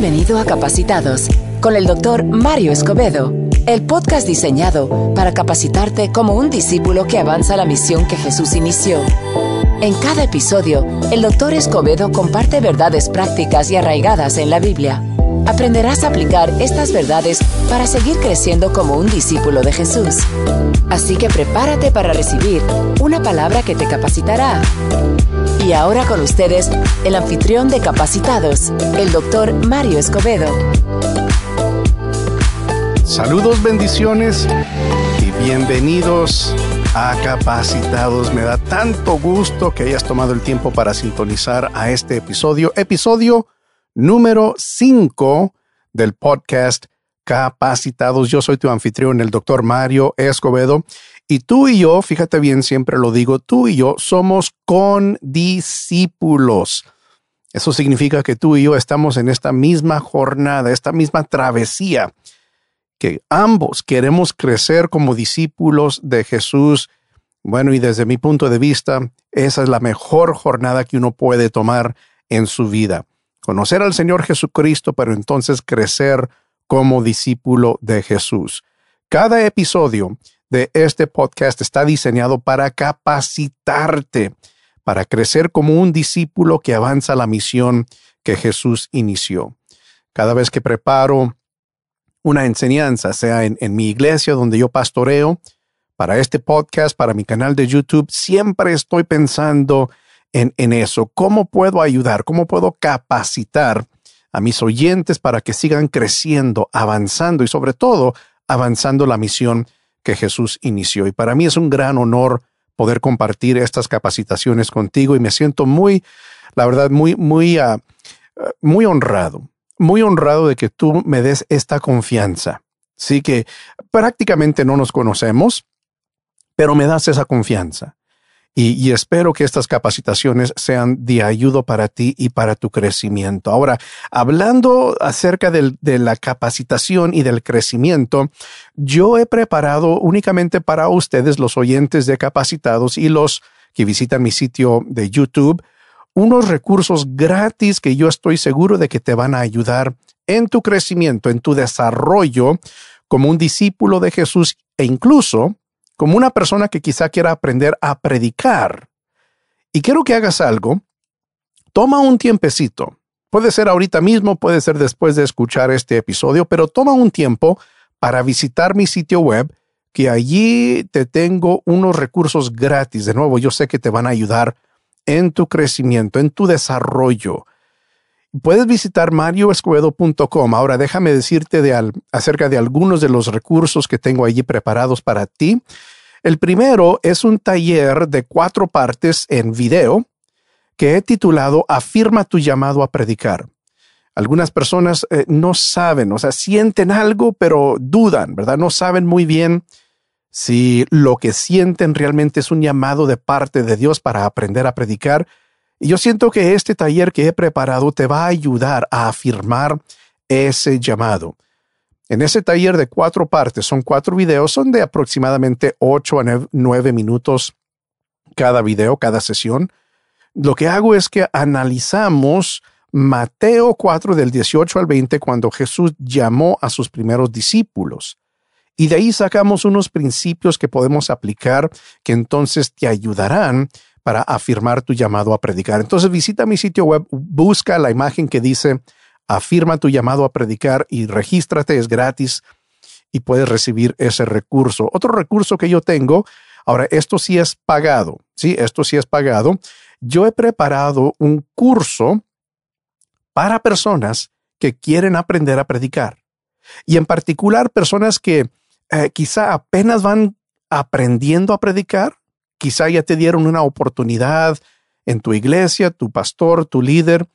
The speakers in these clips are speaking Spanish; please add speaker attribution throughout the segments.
Speaker 1: Bienvenido a Capacitados con el doctor Mario Escobedo, el podcast diseñado para capacitarte como un discípulo que avanza la misión que Jesús inició. En cada episodio, el doctor Escobedo comparte verdades prácticas y arraigadas en la Biblia. Aprenderás a aplicar estas verdades para seguir creciendo como un discípulo de Jesús. Así que prepárate para recibir una palabra que te capacitará. Y ahora con ustedes, el anfitrión de Capacitados, el doctor Mario Escobedo.
Speaker 2: Saludos, bendiciones y bienvenidos a Capacitados. Me da tanto gusto que hayas tomado el tiempo para sintonizar a este episodio, episodio número 5 del podcast Capacitados. Yo soy tu anfitrión, el doctor Mario Escobedo, y tú y yo, fíjate bien, siempre lo digo, tú y yo somos condiscípulos. Eso significa que tú y yo estamos en esta misma jornada, esta misma travesía, que ambos queremos crecer como discípulos de Jesús. Bueno, y desde mi punto de vista, esa es la mejor jornada que uno puede tomar en su vida. Conocer al Señor Jesucristo, pero entonces crecer como discípulo de Jesús. Cada episodio de este podcast está diseñado para capacitarte, para crecer como un discípulo que avanza la misión que Jesús inició. Cada vez que preparo una enseñanza, sea en, mi iglesia donde yo pastoreo, para este podcast, para mi canal de YouTube, siempre estoy pensando en, en eso. ¿Cómo puedo ayudar? ¿Cómo puedo capacitar a mis oyentes para que sigan creciendo, avanzando y sobre todo avanzando la misión que Jesús inició. Y para mí es un gran honor poder compartir estas capacitaciones contigo y me siento muy, la verdad, muy, muy, uh, muy honrado, muy honrado de que tú me des esta confianza. Sí que prácticamente no nos conocemos, pero me das esa confianza y, espero que estas capacitaciones sean de ayuda para ti y para tu crecimiento. Ahora, hablando acerca de la capacitación y del crecimiento, yo he preparado únicamente para ustedes, los oyentes de capacitados y los que visitan mi sitio de YouTube, unos recursos gratis que yo estoy seguro de que te van a ayudar en tu crecimiento, en tu desarrollo como un discípulo de Jesús e incluso como una persona que quizá quiera aprender a predicar. Y quiero que hagas algo. Toma un tiempecito. Puede ser ahorita mismo, puede ser después de escuchar este episodio, pero toma un tiempo para visitar mi sitio web, que allí te tengo unos recursos gratis. De nuevo, yo sé que te van a ayudar en tu crecimiento, en tu desarrollo. Puedes visitar marioescobedo.com. Ahora déjame decirte de acerca de algunos de los recursos que tengo allí preparados para ti. El primero es un taller de cuatro partes en video que he titulado Afirma tu llamado a predicar. Algunas personas eh, no saben, o sea, sienten algo, pero dudan, ¿verdad? No saben muy bien si lo que sienten realmente es un llamado de parte de Dios para aprender a predicar y yo siento que este taller que he preparado te va a ayudar a afirmar ese llamado. En ese taller de cuatro partes, son cuatro videos, son de aproximadamente ocho a nueve minutos cada video, cada sesión. Lo que hago es que analizamos Mateo 4 del 18 al 20 cuando Jesús llamó a sus primeros discípulos. Y de ahí sacamos unos principios que podemos aplicar que entonces te ayudarán para afirmar tu llamado a predicar. Entonces visita mi sitio web, busca la imagen que dice afirma tu llamado a predicar y regístrate, es gratis y puedes recibir ese recurso. Otro recurso que yo tengo, ahora esto sí es pagado, sí, esto sí es pagado. Yo he preparado un curso para personas que quieren aprender a predicar y en particular personas que eh, quizá apenas van aprendiendo a predicar quizá ya te dieron una oportunidad en tu iglesia, tu pastor, tu líder,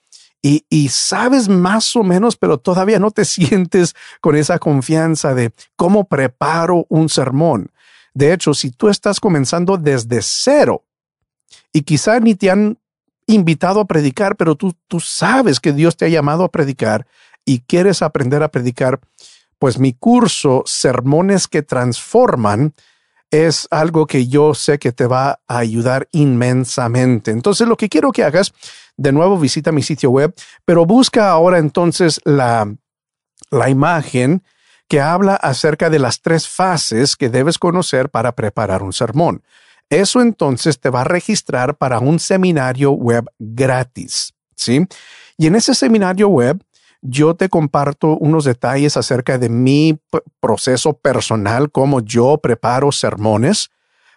Speaker 2: y, sabes más o menos, pero todavía no te sientes con esa confianza de cómo preparo un sermón. De hecho, si tú estás comenzando desde cero y quizá ni te han invitado a predicar, pero tú, tú sabes que Dios te ha llamado a predicar y quieres aprender a predicar, pues mi curso, Sermones que Transforman, es algo que yo sé que te va a ayudar inmensamente. Entonces lo que quiero que hagas, de nuevo visita mi sitio web, pero busca ahora entonces la, la imagen que habla acerca de las tres fases que debes conocer para preparar un sermón. Eso entonces te va a registrar para un seminario web gratis, ¿sí? Y en ese seminario web yo te comparto unos detalles acerca de mi proceso personal, cómo yo preparo sermones,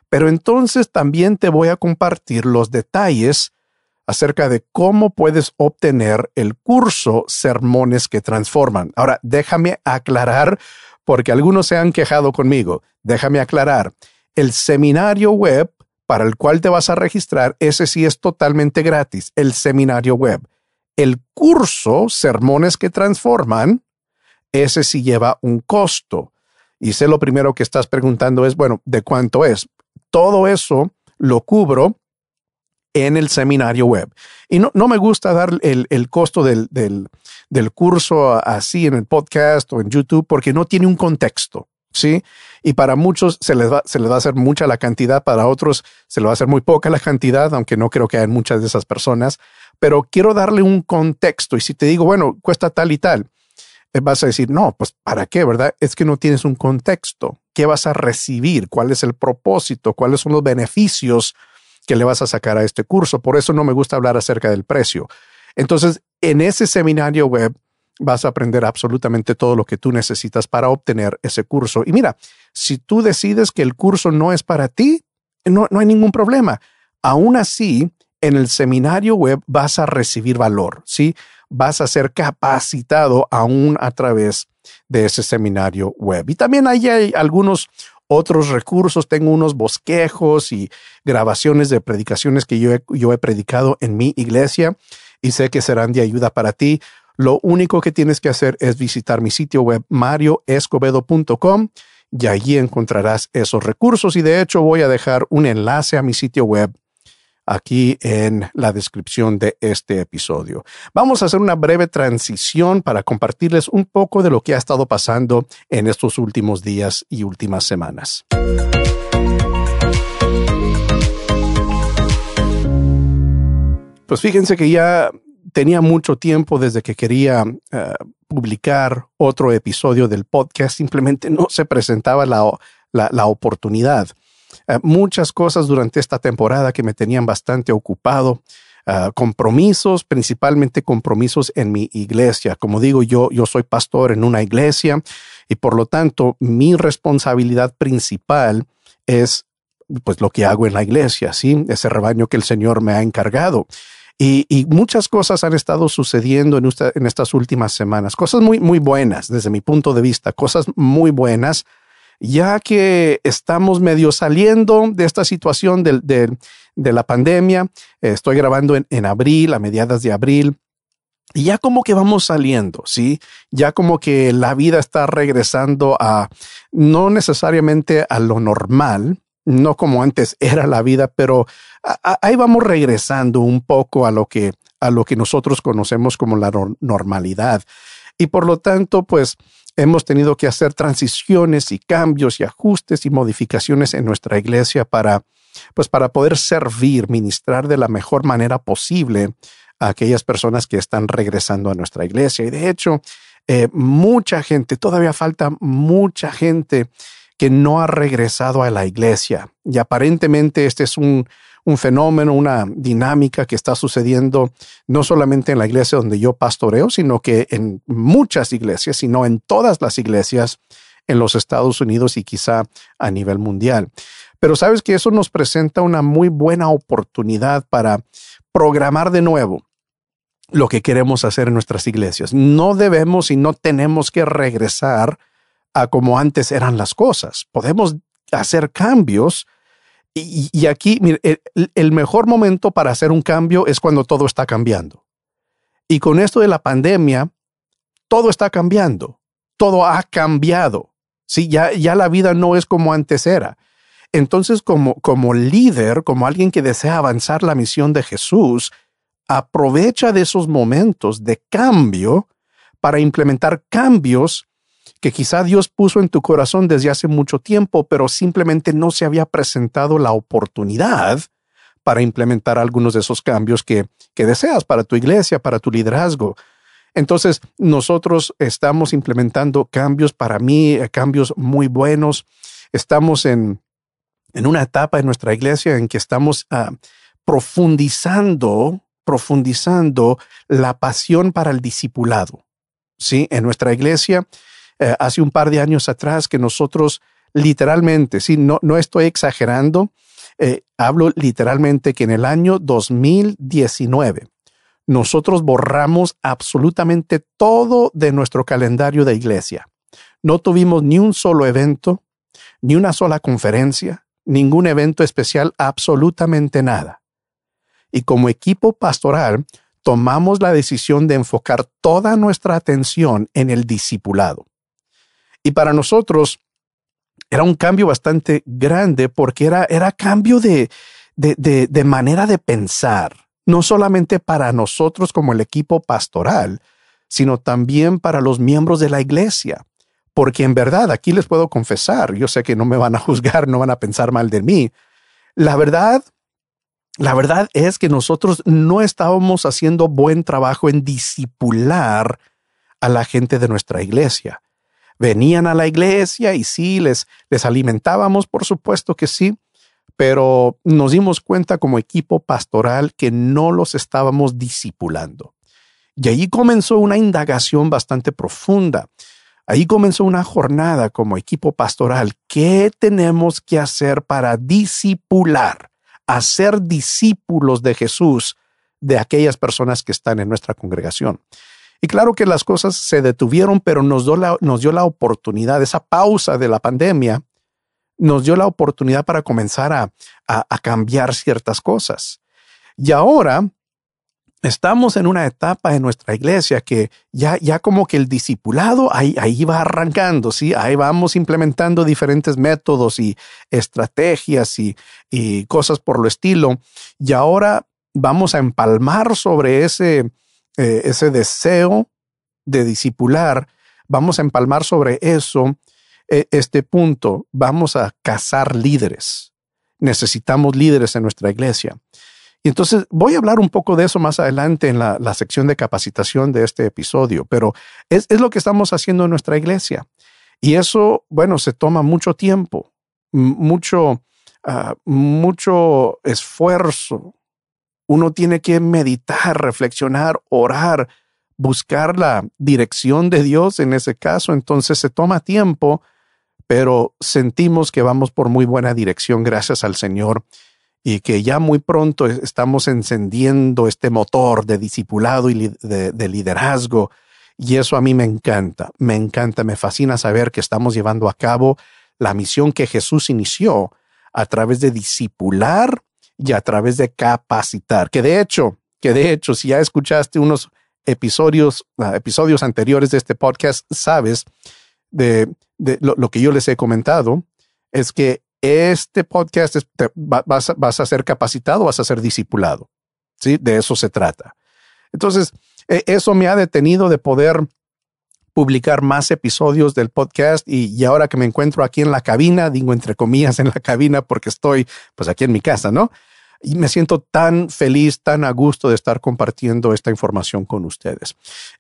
Speaker 2: pero entonces también te voy a compartir los detalles acerca de cómo puedes obtener el curso Sermones que Transforman. Ahora, déjame aclarar, porque algunos se han quejado conmigo, déjame aclarar, el seminario web para el cual te vas a registrar, ese sí es totalmente gratis, el seminario web. El curso Sermones que Transforman, ese sí lleva un costo. Y sé lo primero que estás preguntando es, bueno, ¿de cuánto es? Todo eso lo cubro en el seminario web. Y no, no me gusta dar el, el costo del, del, del, curso así en el podcast o en YouTube porque no tiene un contexto. ¿Sí? Y para muchos se les, va, se les va a hacer mucha la cantidad, para otros se les va a hacer muy poca la cantidad, aunque no creo que haya muchas de esas personas pero quiero darle un contexto. Y si te digo, bueno, cuesta tal y tal, eh, vas a decir, no, pues ¿para qué, verdad? Es que no tienes un contexto. ¿Qué vas a recibir? ¿Cuál es el propósito? ¿Cuáles son los beneficios que le vas a sacar a este curso? Por eso no me gusta hablar acerca del precio. Entonces, en ese seminario web vas a aprender absolutamente todo lo que tú necesitas para obtener ese curso. Y mira, si tú decides que el curso no es para ti, no, no hay ningún problema. Aún así, en el seminario web vas a recibir valor, ¿sí? Vas a ser capacitado aún a través de ese seminario web. Y también hay algunos otros recursos, tengo unos bosquejos y grabaciones de predicaciones que yo yo he predicado en mi iglesia y sé que serán de ayuda para ti. Lo único que tienes que hacer es visitar mi sitio web marioescobedo.com y allí encontrarás esos recursos y de hecho voy a dejar un enlace a mi sitio web aquí en la descripción de este episodio. Vamos a hacer una breve transición para compartirles un poco de lo que ha estado pasando en estos últimos días y últimas semanas. Pues fíjense que ya tenía mucho tiempo desde que quería eh, publicar otro episodio del podcast, simplemente no se presentaba la, la oportunidad. Eh, muchas cosas durante esta temporada que me tenían bastante ocupado. Uh, compromisos, principalmente compromisos en mi iglesia. Como digo, yo, yo soy pastor en una iglesia y por lo tanto mi responsabilidad principal es pues lo que hago en la iglesia, ¿sí? Ese rebaño que el Señor me ha encargado. Y, muchas cosas han estado sucediendo en, estas últimas semanas, cosas muy, muy buenas desde mi punto de vista, cosas muy buenas ya que estamos medio saliendo de esta situación de, la pandemia. Estoy grabando en, en, abril, a mediados de abril. Y ya como que vamos saliendo, ¿sí? Ya como que la vida está regresando a, no necesariamente a lo normal, no como antes era la vida, pero ahí vamos regresando un poco a lo que, a lo que nosotros conocemos como la normalidad. Y por lo tanto, pues hemos tenido que hacer transiciones y cambios y ajustes y modificaciones en nuestra iglesia para, pues para poder servir, ministrar de la mejor manera posible a aquellas personas que están regresando a nuestra iglesia. Y de hecho, eh, mucha gente, todavía falta mucha gente que no ha regresado a la iglesia. Y aparentemente este es un, un fenómeno, una dinámica que está sucediendo no solamente en la iglesia donde yo pastoreo, sino que en muchas iglesias, sino en todas las iglesias en los Estados Unidos y quizá a nivel mundial. Pero sabes que eso nos presenta una muy buena oportunidad para programar de nuevo lo que queremos hacer en nuestras iglesias. No debemos y no tenemos que regresar a como antes eran las cosas. Podemos hacer cambios y, aquí, el, mejor momento para hacer un cambio es cuando todo está cambiando. Y con esto de la pandemia, todo está cambiando. Todo ha cambiado. Sí, ya, ya la vida no es como antes era. Entonces, como, como líder, como alguien que desea avanzar la misión de Jesús, aprovecha de esos momentos de cambio para implementar cambios que quizá Dios puso en tu corazón desde hace mucho tiempo, pero simplemente no se había presentado la oportunidad para implementar algunos de esos cambios que, que deseas para tu iglesia, para tu liderazgo. Entonces, nosotros estamos implementando cambios para mí, eh, cambios muy buenos. Estamos en, en una etapa en nuestra iglesia en que estamos ah, profundizando, profundizando la pasión para el discipulado. Sí, en nuestra iglesia, eh, hace un par de años atrás que nosotros literalmente, sí, no, no estoy exagerando, eh, hablo literalmente que en el año 2019 nosotros borramos absolutamente todo de nuestro calendario de iglesia. No tuvimos ni un solo evento, ni una sola conferencia, ningún evento especial, absolutamente nada. Y como equipo pastoral, tomamos la decisión de enfocar toda nuestra atención en el discipulado. Y para nosotros era un cambio bastante grande porque era, era cambio de, de, manera de pensar no solamente para nosotros como el equipo pastoral, sino también para los miembros de la iglesia. Porque en verdad, aquí les puedo confesar, yo sé que no me van a juzgar, no van a pensar mal de mí. La verdad, la verdad es que nosotros no estábamos haciendo buen trabajo en disipular a la gente de nuestra iglesia. Venían a la iglesia y sí, les, les alimentábamos, por supuesto que sí, pero nos dimos cuenta como equipo pastoral que no los estábamos discipulando. Y ahí comenzó una indagación bastante profunda. Ahí comenzó una jornada como equipo pastoral. ¿Qué tenemos que hacer para disipular, hacer discípulos de Jesús de aquellas personas que están en nuestra congregación? Y claro que las cosas se detuvieron, pero nos dio la, nos dio la oportunidad, esa pausa de la pandemia, nos dio la oportunidad para comenzar a, cambiar ciertas cosas. Y ahora estamos en una etapa en nuestra iglesia que ya, ya como que el discipulado ahí, ahí va arrancando, ¿sí? Ahí vamos implementando diferentes métodos y estrategias y, y cosas por lo estilo. Y ahora vamos a empalmar sobre ese, eh, ese deseo de discipular, vamos a empalmar sobre eso e, este punto, vamos a cazar líderes. Necesitamos líderes en nuestra iglesia. Y entonces voy a hablar un poco de eso más adelante en la, sección de capacitación de este episodio, pero es, lo que estamos haciendo en nuestra iglesia. Y eso, bueno, se toma mucho tiempo, mucho, ah, mucho esfuerzo. Uno tiene que meditar, reflexionar, orar, buscar la dirección de Dios en ese caso. Entonces se toma tiempo pero sentimos que vamos por muy buena dirección gracias al Señor y que ya muy pronto estamos encendiendo este motor de discipulado y de, liderazgo. Y eso a mí me encanta, me encanta, me fascina saber que estamos llevando a cabo la misión que Jesús inició a través de discipular y a través de capacitar. Que de hecho, que de hecho, si ya escuchaste unos episodios, ah, episodios anteriores de este podcast, sabes de de lo, que yo les he comentado es que este podcast vas, vas, a ser capacitado, vas a ser discipulado. ¿sí? De eso se trata. Entonces, e, eso me ha detenido de poder publicar más episodios del podcast y, ahora que me encuentro aquí en la cabina, digo entre comillas en la cabina porque estoy pues aquí en mi casa, ¿no? Y me siento tan feliz, tan a gusto de estar compartiendo esta información con ustedes.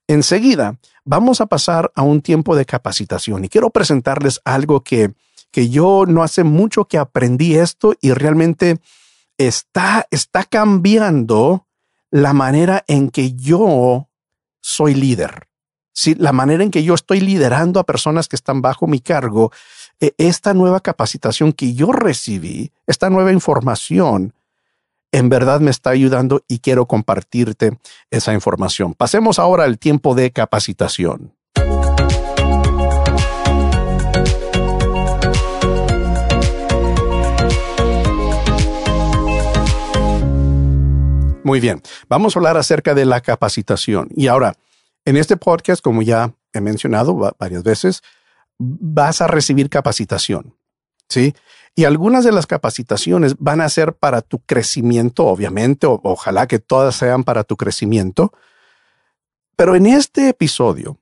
Speaker 2: Enseguida vamos a pasar a un tiempo de capacitación y quiero presentarles algo que, que yo no hace mucho que aprendí esto y realmente está, está cambiando la manera en que yo soy líder. Sí, la manera en que yo estoy liderando a personas que están bajo mi cargo, e, esta nueva capacitación que yo recibí, esta nueva información, en verdad me está ayudando y quiero compartirte esa información. Pasemos ahora al tiempo de capacitación. Muy bien, vamos a hablar acerca de la capacitación. Y ahora, en este podcast, como ya he mencionado varias veces, vas a recibir capacitación. ¿sí? Y algunas de las capacitaciones van a ser para tu crecimiento, obviamente, ojalá que todas sean para tu crecimiento. Pero en este episodio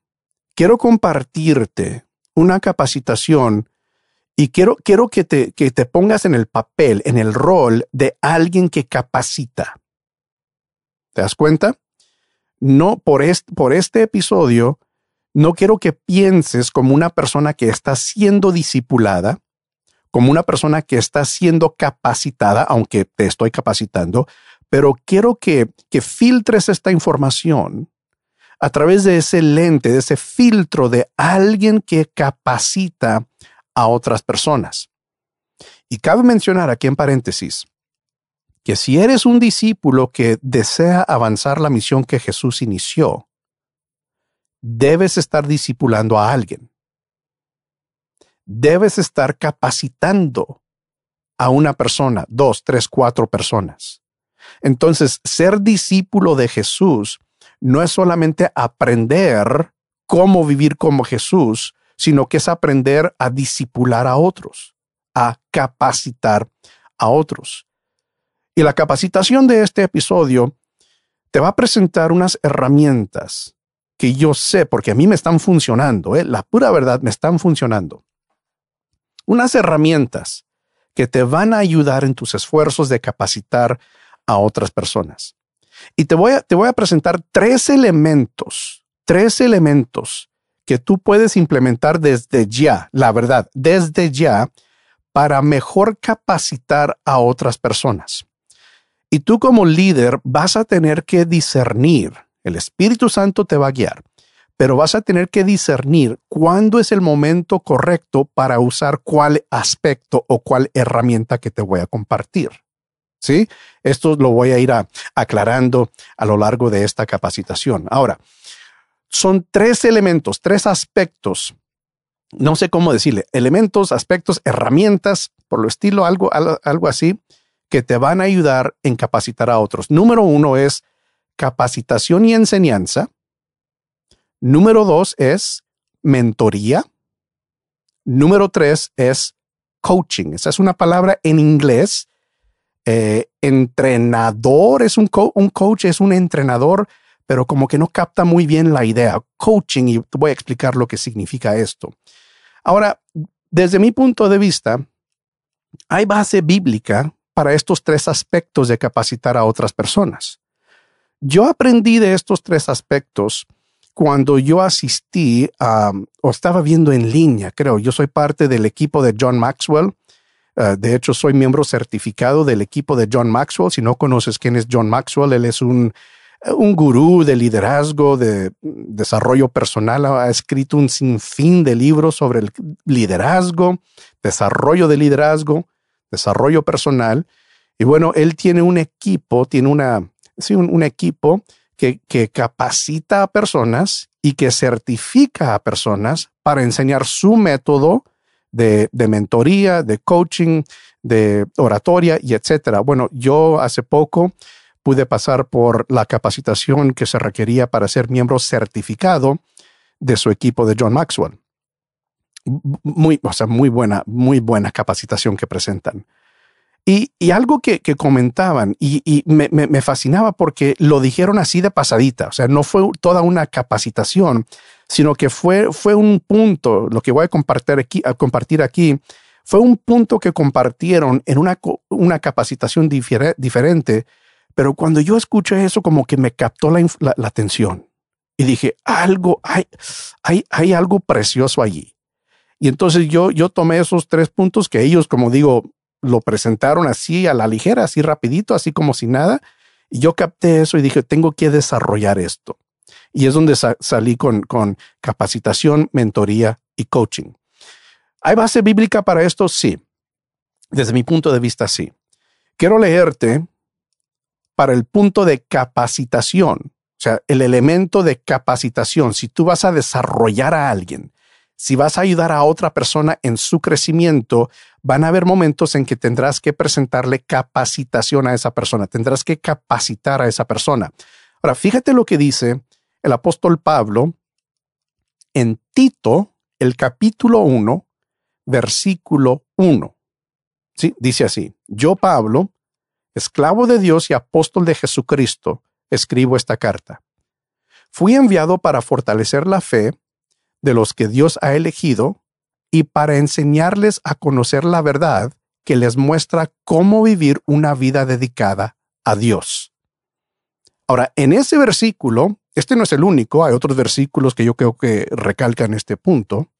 Speaker 2: quiero compartirte una capacitación Y quiero, quiero que, te, que te pongas en el papel, en el rol de alguien que capacita. ¿Te das cuenta? No, por este, por este episodio, no quiero que pienses como una persona que está siendo discipulada, como una persona que está siendo capacitada, aunque te estoy capacitando, pero quiero que, que filtres esta información a través de ese lente, de ese filtro de alguien que capacita a otras personas. Y cabe mencionar aquí en paréntesis que si eres un discípulo que desea avanzar la misión que Jesús inició, debes estar discipulando a alguien. Debes estar capacitando a una persona, dos, tres, cuatro personas. Entonces, ser discípulo de Jesús no es solamente aprender cómo vivir como Jesús, sino que es aprender a discipular a otros, a capacitar a otros. Y la capacitación de este episodio te va a presentar unas herramientas que yo sé, porque a mí me están funcionando, ¿eh? la pura verdad me están funcionando. Unas herramientas que te van a ayudar en tus esfuerzos de capacitar a otras personas. Y te voy a, te voy a presentar tres elementos, tres elementos que tú puedes implementar desde ya, la verdad, desde ya, para mejor capacitar a otras personas. Y tú como líder vas a tener que discernir, el Espíritu Santo te va a guiar, pero vas a tener que discernir cuándo es el momento correcto para usar cuál aspecto o cuál herramienta que te voy a compartir. ¿Sí? Esto lo voy a ir aclarando a lo largo de esta capacitación. Ahora, son tres elementos, tres aspectos. No sé cómo decirle, elementos, aspectos, herramientas, por lo estilo, algo, algo así, que te van a ayudar en capacitar a otros. Número uno es capacitación y enseñanza. Número dos es mentoría. Número tres es coaching. Esa es una palabra en inglés. Eh, entrenador es un, un coach, es un entrenador pero como que no capta muy bien la idea. Coaching, y voy a explicar lo que significa esto. Ahora, desde mi punto de vista, hay base bíblica para estos tres aspectos de capacitar a otras personas. Yo aprendí de estos tres aspectos cuando yo asistí a, o estaba viendo en línea, creo, yo soy parte del equipo de John Maxwell. Uh, de hecho, soy miembro certificado del equipo de John Maxwell. Si no conoces quién es John Maxwell, él es un un gurú de liderazgo, de desarrollo personal, ha escrito un sinfín de libros sobre el liderazgo, desarrollo de liderazgo, desarrollo personal. Y bueno, él tiene un equipo, tiene una, sí, un, equipo que, capacita a personas y que certifica a personas para enseñar su método de, de, mentoría, de coaching, de oratoria y etcétera. Bueno, yo hace poco pude pasar por la capacitación que se requería para ser miembro certificado de su equipo de John Maxwell. Muy, o sea, muy buena, muy buena capacitación que presentan. Y, algo que, comentaban y, me, me, fascinaba porque lo dijeron así de pasadita, o sea, no fue toda una capacitación, sino que fue, fue un punto, lo que voy a compartir aquí, compartir aquí fue un punto que compartieron en una, una capacitación diferente pero cuando yo escuché eso, como que me captó la, atención y dije, algo, hay, hay, hay algo precioso allí. Y entonces yo, yo tomé esos tres puntos que ellos, como digo, lo presentaron así a la ligera, así rapidito, así como si nada. Y yo capté eso y dije, tengo que desarrollar esto. Y es donde salí con, con capacitación, mentoría y coaching. ¿Hay base bíblica para esto? Sí. Desde mi punto de vista, sí. Quiero leerte para el punto de capacitación, o sea, el elemento de capacitación, si tú vas a desarrollar a alguien, si vas a ayudar a otra persona en su crecimiento, van a haber momentos en que tendrás que presentarle capacitación a esa persona, tendrás que capacitar a esa persona. Ahora, fíjate lo que dice el apóstol Pablo en Tito, el capítulo 1, versículo 1. Sí, dice así, yo Pablo, esclavo de Dios y apóstol de Jesucristo, escribo esta carta. Fui enviado para fortalecer la fe de los que Dios ha elegido y para enseñarles a conocer la verdad que les muestra cómo vivir una vida dedicada a Dios. Ahora, en ese versículo, este no es el único, hay otros versículos que yo creo que recalcan este punto,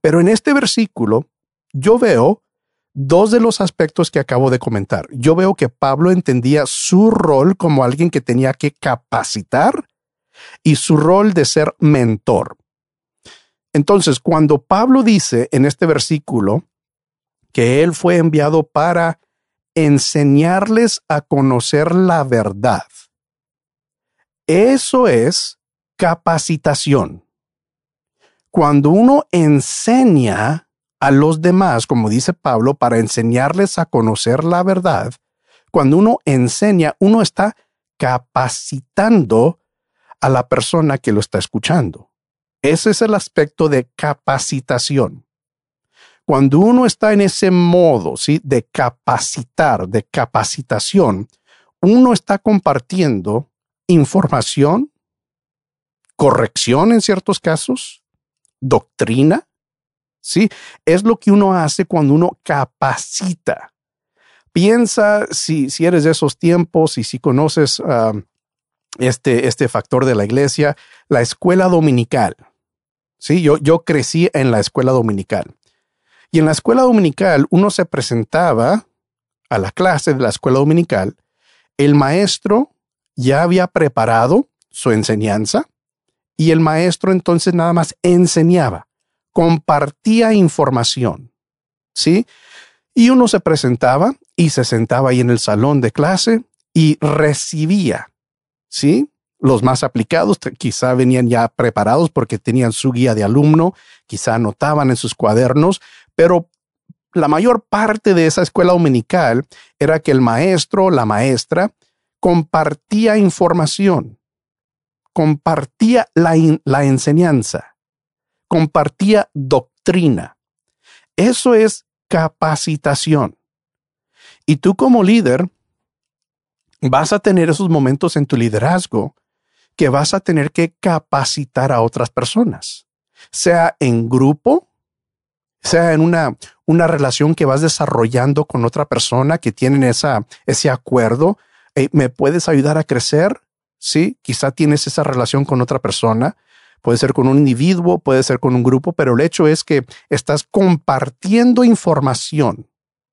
Speaker 2: pero en este versículo yo veo dos de los aspectos que acabo de comentar. Yo veo que Pablo entendía su rol como alguien que tenía que capacitar y su rol de ser mentor. Entonces, cuando Pablo dice en este versículo que él fue enviado para enseñarles a conocer la verdad, eso es capacitación. Cuando uno enseña a los demás, como dice Pablo, para enseñarles a conocer la verdad, cuando uno enseña, uno está capacitando a la persona que lo está escuchando. Ese es el aspecto de capacitación. Cuando uno está en ese modo, ¿sí? de capacitar, de capacitación, uno está compartiendo información, corrección en ciertos casos, doctrina, ¿sí? Es lo que uno hace cuando uno capacita. Piensa si, si eres de esos tiempos y si conoces este, este factor de la iglesia, la escuela dominical. Sí, yo, yo crecí en la escuela dominical. Y en la escuela dominical uno se presentaba a la clase de la escuela dominical. El maestro ya había preparado su enseñanza y el maestro entonces nada más enseñaba compartía información, ¿sí? Y uno se presentaba y se sentaba ahí en el salón de clase y recibía, ¿sí? Los más aplicados quizá venían ya preparados porque tenían su guía de alumno, quizá anotaban en sus cuadernos, pero la mayor parte de esa escuela dominical era que el maestro, la maestra, compartía información, compartía la, la enseñanza compartía doctrina. Eso es capacitación. Y tú como líder vas a tener esos momentos en tu liderazgo que vas a tener que capacitar a otras personas, sea en grupo, sea en una, una relación que vas desarrollando con otra persona que tienen esa, ese acuerdo. ¿Me puedes ayudar a crecer? Sí, quizá tienes esa relación con otra persona puede ser con un individuo, puede ser con un grupo, pero el hecho es que estás compartiendo información.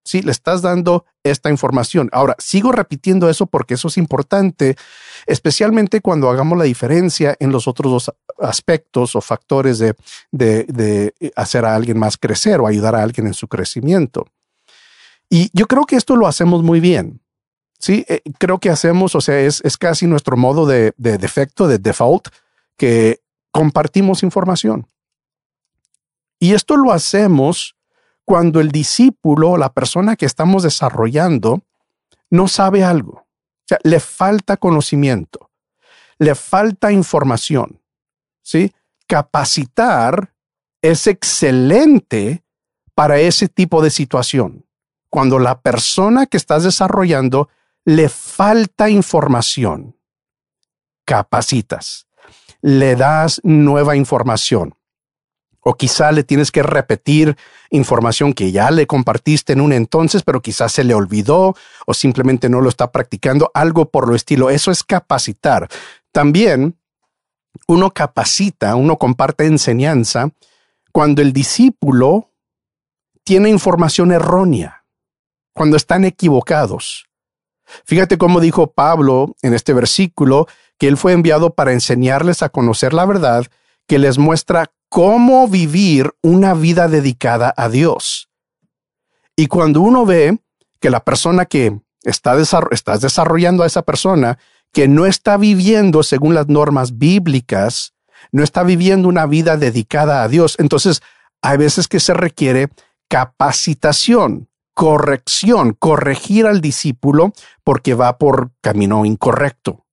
Speaker 2: Sí, le estás dando esta información. Ahora, sigo repitiendo eso porque eso es importante, especialmente cuando hagamos la diferencia en los otros dos aspectos o factores de, de, hacer a alguien más crecer o ayudar a alguien en su crecimiento. Y yo creo que esto lo hacemos muy bien. Sí, eh, creo que hacemos, o sea, es, es casi nuestro modo de, de defecto, de default, que compartimos información. Y esto lo hacemos cuando el discípulo, la persona que estamos desarrollando, no sabe algo. O sea, le falta conocimiento, le falta información. ¿Sí? Capacitar es excelente para ese tipo de situación. Cuando la persona que estás desarrollando le falta información, capacitas le das nueva información. O quizá le tienes que repetir información que ya le compartiste en un entonces, pero quizás se le olvidó o simplemente no lo está practicando, algo por lo estilo. Eso es capacitar. También uno capacita, uno comparte enseñanza cuando el discípulo tiene información errónea, cuando están equivocados. Fíjate cómo dijo Pablo en este versículo, que Él fue enviado para enseñarles a conocer la verdad que les muestra cómo vivir una vida dedicada a Dios. Y cuando uno ve que la persona que está estás desarrollando a esa persona, que no está viviendo según las normas bíblicas, no está viviendo una vida dedicada a Dios, entonces hay veces que se requiere capacitación, corrección, corregir al discípulo porque va por camino incorrecto.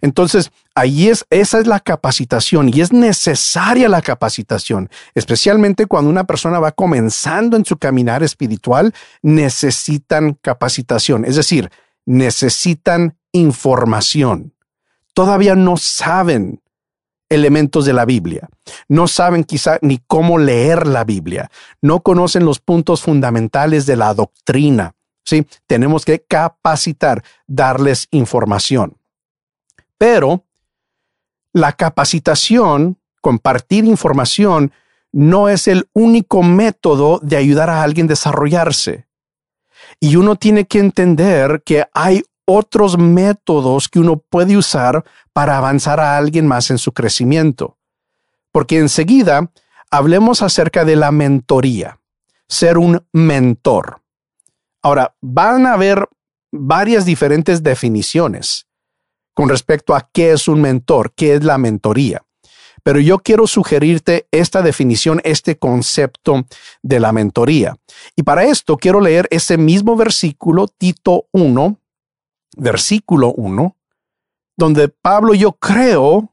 Speaker 2: Entonces, ahí es, esa es la capacitación y es necesaria la capacitación, especialmente cuando una persona va comenzando en su caminar espiritual, necesitan capacitación, es decir, necesitan información. Todavía no saben elementos de la Biblia. No saben quizá ni cómo leer la Biblia. No conocen los puntos fundamentales de la doctrina. ¿sí? Tenemos que capacitar, darles información. Pero la capacitación, compartir información, no es el único método de ayudar a alguien a desarrollarse. Y uno tiene que entender que hay otros métodos que uno puede usar para avanzar a alguien más en su crecimiento. Porque enseguida hablemos acerca de la mentoría, ser un mentor. Ahora, van a haber varias diferentes definiciones con respecto a qué es un mentor, qué es la mentoría. Pero yo quiero sugerirte esta definición, este concepto de la mentoría. Y para esto quiero leer ese mismo versículo, Tito 1, versículo 1, donde Pablo yo creo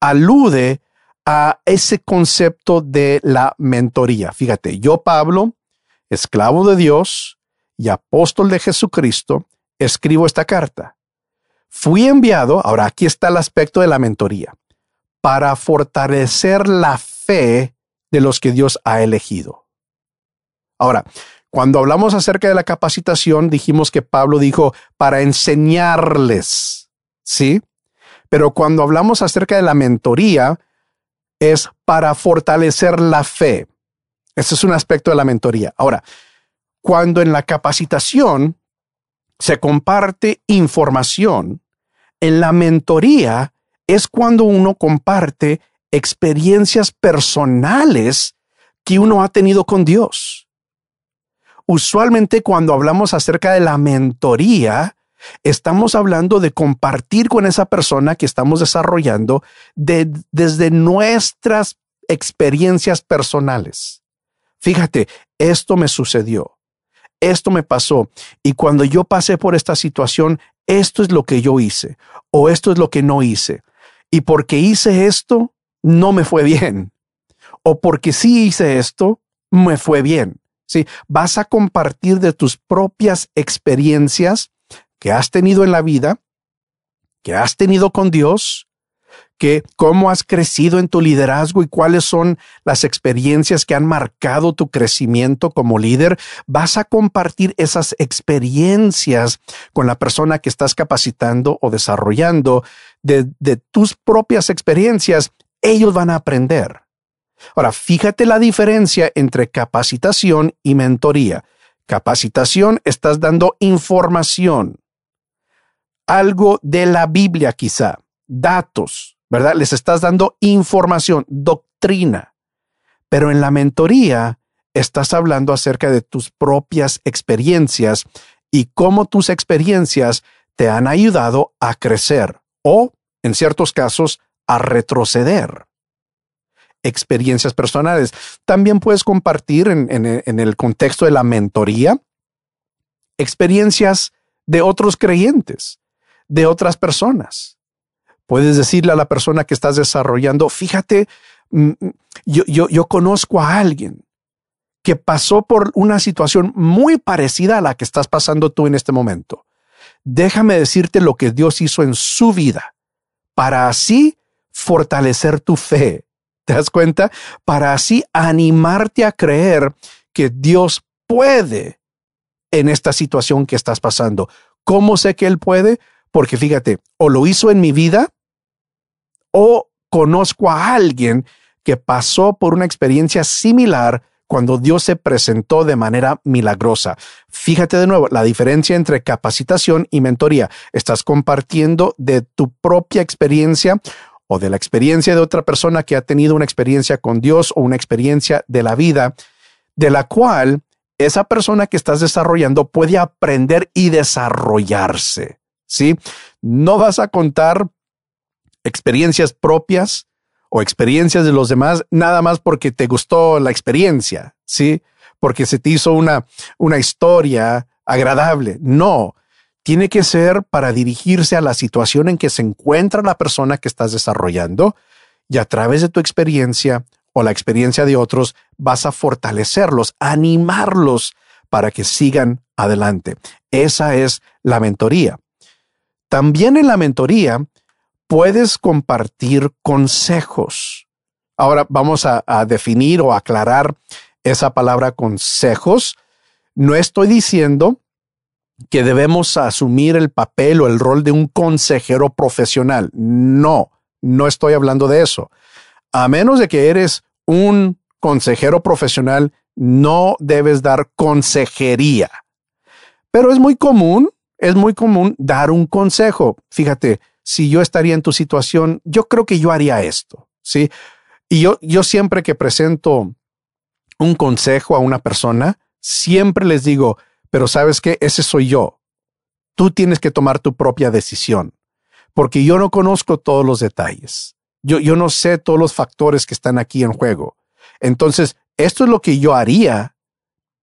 Speaker 2: alude a ese concepto de la mentoría. Fíjate, yo Pablo, esclavo de Dios y apóstol de Jesucristo, escribo esta carta. Fui enviado, ahora aquí está el aspecto de la mentoría, para fortalecer la fe de los que Dios ha elegido. Ahora, cuando hablamos acerca de la capacitación, dijimos que Pablo dijo para enseñarles, ¿sí? Pero cuando hablamos acerca de la mentoría, es para fortalecer la fe. Ese es un aspecto de la mentoría. Ahora, cuando en la capacitación se comparte información, en la mentoría es cuando uno comparte experiencias personales que uno ha tenido con Dios usualmente cuando hablamos acerca de la mentoría, estamos hablando de compartir con esa persona que estamos desarrollando desde nuestras experiencias personales. Fíjate, esto me sucedió, esto me pasó, y cuando yo pasé por esta situación, esto es lo que yo hice, o esto es lo que no hice. Y porque hice esto, no me fue bien. O porque sí hice esto, me fue bien. ¿sí? Vas a compartir de tus propias experiencias que has tenido en la vida, que has tenido con Dios, que cómo has crecido en tu liderazgo y cuáles son las experiencias que han marcado tu crecimiento como líder. Vas a compartir esas experiencias con la persona que estás capacitando o desarrollando de, de tus propias experiencias. Ellos van a aprender. Ahora, fíjate la diferencia entre capacitación y mentoría. Capacitación, estás dando información, algo de la Biblia quizá, datos, ¿verdad? Les estás dando información, doctrina. Pero en la mentoría estás hablando acerca de tus propias experiencias y cómo tus experiencias te han ayudado a crecer o, en ciertos casos, a retroceder experiencias personales. También puedes compartir en, el contexto de la mentoría experiencias de otros creyentes, de otras personas. Puedes decirle a la persona que estás desarrollando, fíjate, mm, mm, yo, conozco a alguien que pasó por una situación muy parecida a la que estás pasando tú en este momento. Déjame decirte lo que Dios hizo en su vida para así fortalecer tu fe, ¿Te das cuenta? Para así animarte a creer que Dios puede en esta situación que estás pasando. ¿Cómo sé que Él puede? Porque fíjate, o lo hizo en mi vida o conozco a alguien que pasó por una experiencia similar cuando Dios se presentó de manera milagrosa. Fíjate de nuevo la diferencia entre capacitación y mentoría. Estás compartiendo de tu propia experiencia o de la experiencia de otra persona que ha tenido una experiencia con Dios o una experiencia de la vida, de la cual esa persona que estás desarrollando puede aprender y desarrollarse. ¿Sí? No vas a contar experiencias propias o experiencias de los demás nada más porque te gustó la experiencia, ¿sí? Porque se te hizo una, una historia agradable. No, tiene que ser para dirigirse a la situación en que se encuentra la persona que estás desarrollando y a través de tu experiencia o la experiencia de otros vas a fortalecerlos, animarlos para que sigan adelante. Esa es la mentoría. También en la mentoría puedes compartir consejos. Ahora vamos a, definir o aclarar esa palabra consejos. No estoy diciendo que debemos asumir el papel o el rol de un consejero profesional. No, no estoy hablando de eso. A menos de que eres un consejero profesional, no debes dar consejería. Pero es muy común, es muy común dar un consejo. Fíjate, si yo estaría en tu situación, yo creo que yo haría esto, ¿sí? Y yo, yo siempre que presento un consejo a una persona, siempre les digo, pero sabes que ese soy yo. Tú tienes que tomar tu propia decisión, porque yo no conozco todos los detalles. Yo, yo no sé todos los factores que están aquí en juego. Entonces, esto es lo que yo haría,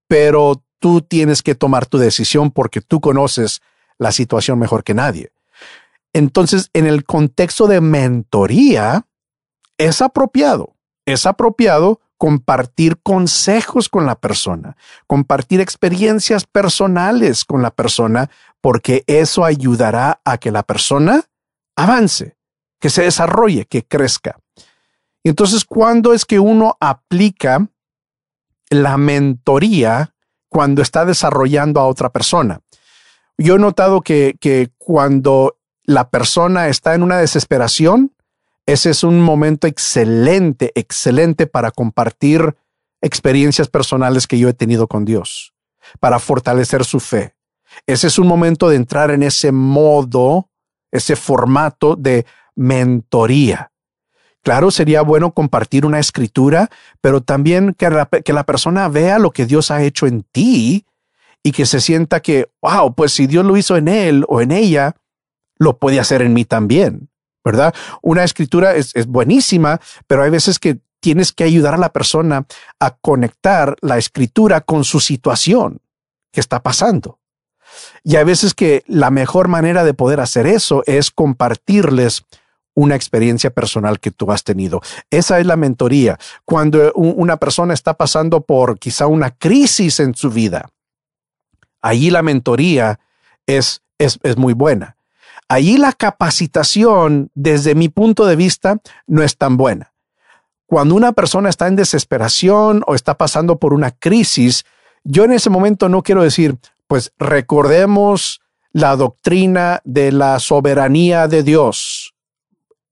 Speaker 2: pero tú tienes que tomar tu decisión porque tú conoces la situación mejor que nadie. Entonces, en el contexto de mentoría, es apropiado, es apropiado compartir consejos con la persona, compartir experiencias personales con la persona, porque eso ayudará a que la persona avance, que se desarrolle, que crezca. Entonces, ¿cuándo es que uno aplica la mentoría cuando está desarrollando a otra persona? Yo he notado que, que cuando la persona está en una desesperación, ese es un momento excelente, excelente para compartir experiencias personales que yo he tenido con Dios, para fortalecer su fe. Ese es un momento de entrar en ese modo, ese formato de mentoría. Claro, sería bueno compartir una escritura, pero también que la, que la persona vea lo que Dios ha hecho en ti y que se sienta que, wow, pues si Dios lo hizo en él o en ella, lo puede hacer en mí también. ¿verdad? Una escritura es, buenísima, pero hay veces que tienes que ayudar a la persona a conectar la escritura con su situación que está pasando. Y hay veces que la mejor manera de poder hacer eso es compartirles una experiencia personal que tú has tenido. Esa es la mentoría. Cuando una persona está pasando por quizá una crisis en su vida, allí la mentoría es, es, es muy buena. Allí la capacitación, desde mi punto de vista, no es tan buena. Cuando una persona está en desesperación o está pasando por una crisis, yo en ese momento no quiero decir, pues recordemos la doctrina de la soberanía de Dios.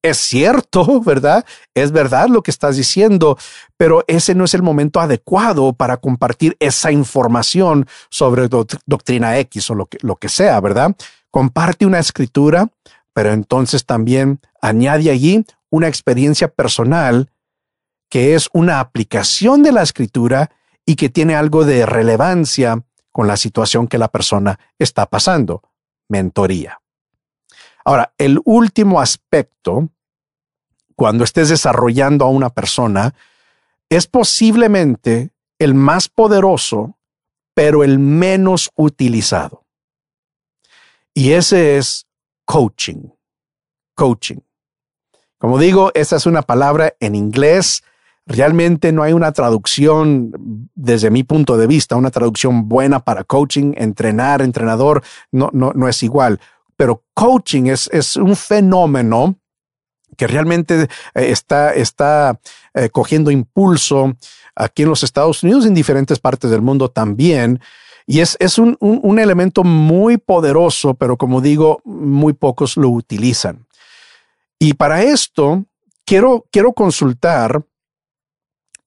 Speaker 2: Es cierto, ¿verdad? Es verdad lo que estás diciendo, pero ese no es el momento adecuado para compartir esa información sobre doctrina X o lo que, lo que sea, ¿verdad? Comparte una escritura, pero entonces también añade allí una experiencia personal que es una aplicación de la escritura y que tiene algo de relevancia con la situación que la persona está pasando, mentoría. Ahora, el último aspecto, cuando estés desarrollando a una persona, es posiblemente el más poderoso, pero el menos utilizado. Y ese es coaching. Coaching. Como digo, esta es una palabra en inglés. Realmente no hay una traducción, desde mi punto de vista, una traducción buena para coaching, entrenar, entrenador, no, no, no es igual. Pero coaching es, es un fenómeno que realmente eh, está, está eh, cogiendo impulso aquí en los Estados Unidos en diferentes partes del mundo también. Y es, es un, un, elemento muy poderoso, pero como digo, muy pocos lo utilizan. Y para esto, quiero, quiero consultar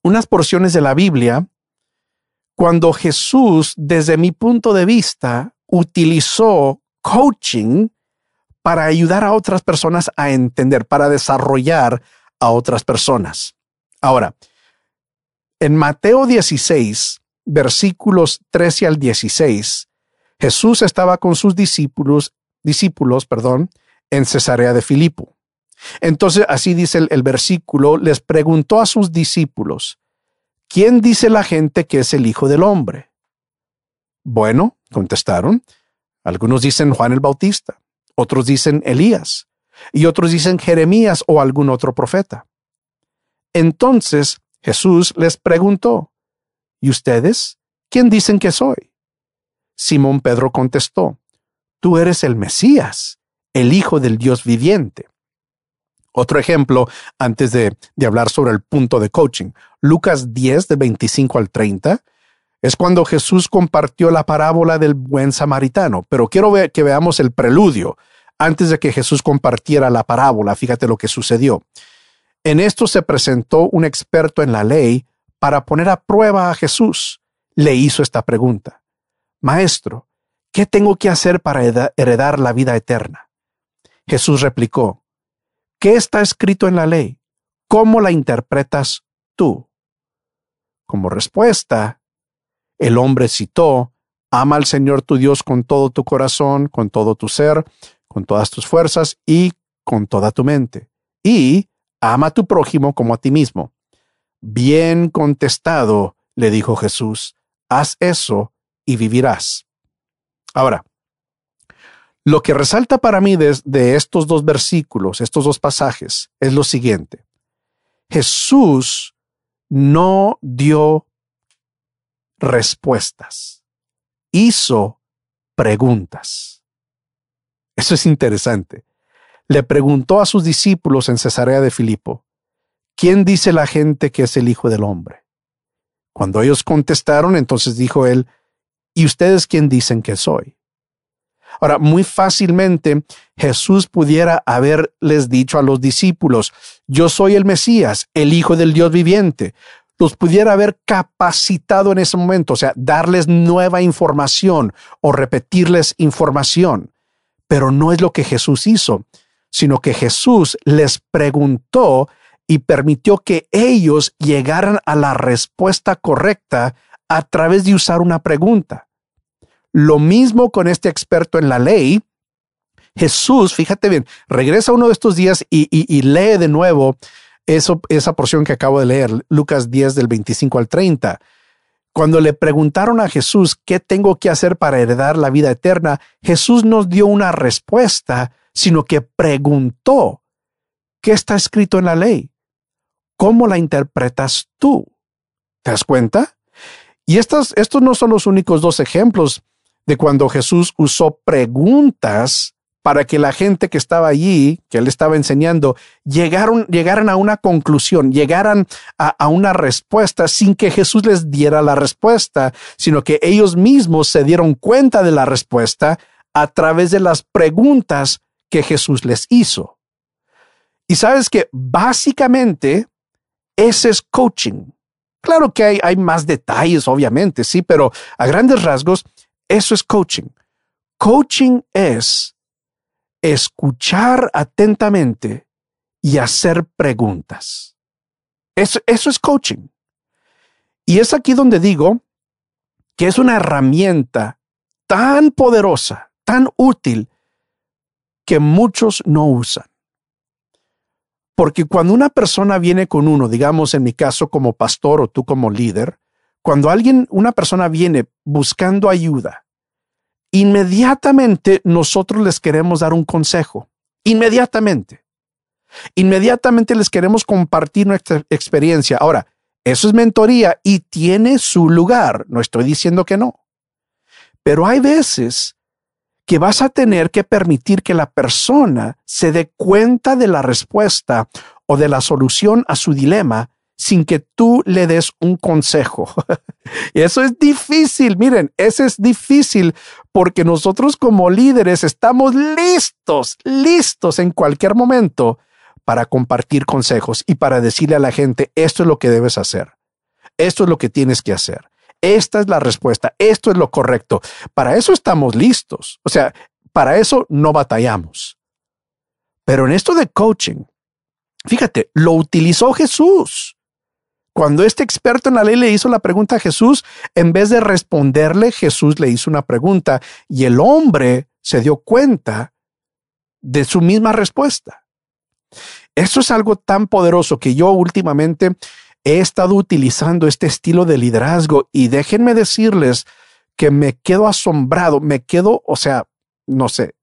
Speaker 2: unas porciones de la Biblia cuando Jesús, desde mi punto de vista, utilizó coaching para ayudar a otras personas a entender, para desarrollar a otras personas. Ahora, en Mateo 16, versículos 13 al 16, Jesús estaba con sus discípulos, discípulos, perdón, en Cesarea de Filipo. Entonces, así dice el, el versículo, les preguntó a sus discípulos, ¿quién dice la gente que es el Hijo del Hombre? Bueno, contestaron, algunos dicen Juan el Bautista, otros dicen Elías, y otros dicen Jeremías o algún otro profeta. Entonces Jesús les preguntó, ¿Y ustedes? ¿Quién dicen que soy? Simón Pedro contestó, Tú eres el Mesías, el Hijo del Dios viviente. Otro ejemplo, antes de, hablar sobre el punto de coaching, Lucas 10 de 25 al 30, es cuando Jesús compartió la parábola del buen samaritano, pero quiero ver que veamos el preludio. Antes de que Jesús compartiera la parábola, fíjate lo que sucedió. En esto se presentó un experto en la ley para poner a prueba a Jesús. Le hizo esta pregunta. Maestro, ¿qué tengo que hacer para heredar la vida eterna? Jesús replicó, ¿Qué está escrito en la ley? ¿Cómo la interpretas tú? Como respuesta, el hombre citó, ama al Señor tu Dios con todo tu corazón, con todo tu ser, con todas tus fuerzas y con toda tu mente. Y ama a tu prójimo como a ti mismo. Bien contestado, le dijo Jesús, haz eso y vivirás. Ahora, lo que resalta para mí de, estos dos versículos, estos dos pasajes, es lo siguiente. Jesús no dio respuestas, hizo preguntas. Eso es interesante. Le preguntó a sus discípulos en Cesarea de Filipo, ¿quién dice la gente que es el Hijo del Hombre? Cuando ellos contestaron, entonces dijo él, ¿y ustedes quién dicen que soy? Ahora, muy fácilmente Jesús pudiera haberles dicho a los discípulos, yo soy el Mesías, el Hijo del Dios viviente. Los pudiera haber capacitado en ese momento, o sea, darles nueva información o repetirles información. Pero no es lo que Jesús hizo, sino que Jesús les preguntó y permitió que ellos llegaran a la respuesta correcta a través de usar una pregunta. Lo mismo con este experto en la ley. Jesús, fíjate bien, regresa uno de estos días y, lee de nuevo eso, esa porción que acabo de leer, Lucas 10 del 25 al 30. Cuando le preguntaron a Jesús, ¿qué tengo que hacer para heredar la vida eterna? Jesús nos dio una respuesta, sino que preguntó, ¿qué está escrito en la ley? ¿Cómo la interpretas tú? ¿Te das cuenta? Y estos, estos no son los únicos dos ejemplos de cuando Jesús usó preguntas para que la gente que estaba allí, que él estaba enseñando, llegaron, llegaran a una conclusión, llegaran a, a, una respuesta sin que Jesús les diera la respuesta, sino que ellos mismos se dieron cuenta de la respuesta a través de las preguntas que Jesús les hizo. Y sabes que básicamente ese es coaching. Claro que hay, hay más detalles, obviamente, sí, pero a grandes rasgos, eso es coaching. Coaching es escuchar atentamente y hacer preguntas. Eso, eso es coaching. Y es aquí donde digo que es una herramienta tan poderosa, tan útil, que muchos no usan. Porque cuando una persona viene con uno, digamos en mi caso como pastor o tú como líder, cuando alguien, una persona viene buscando ayuda, inmediatamente nosotros les queremos dar un consejo. Inmediatamente. Inmediatamente les queremos compartir nuestra experiencia. Ahora, eso es mentoría y tiene su lugar. No estoy diciendo que no. Pero hay veces que vas a tener que permitir que la persona se dé cuenta de la respuesta o de la solución a su dilema sin que tú le des un consejo. eso es difícil, miren, eso es difícil porque nosotros como líderes estamos listos, listos en cualquier momento para compartir consejos y para decirle a la gente, esto es lo que debes hacer, esto es lo que tienes que hacer, esta es la respuesta, esto es lo correcto. Para eso estamos listos, o sea, para eso no batallamos. Pero en esto de coaching, fíjate, lo utilizó Jesús. Cuando este experto en la ley le hizo la pregunta a Jesús, en vez de responderle, Jesús le hizo una pregunta y el hombre se dio cuenta de su misma respuesta. Eso es algo tan poderoso que yo últimamente he estado utilizando este estilo de liderazgo y déjenme decirles que me quedo asombrado, me quedo, o sea, no sé,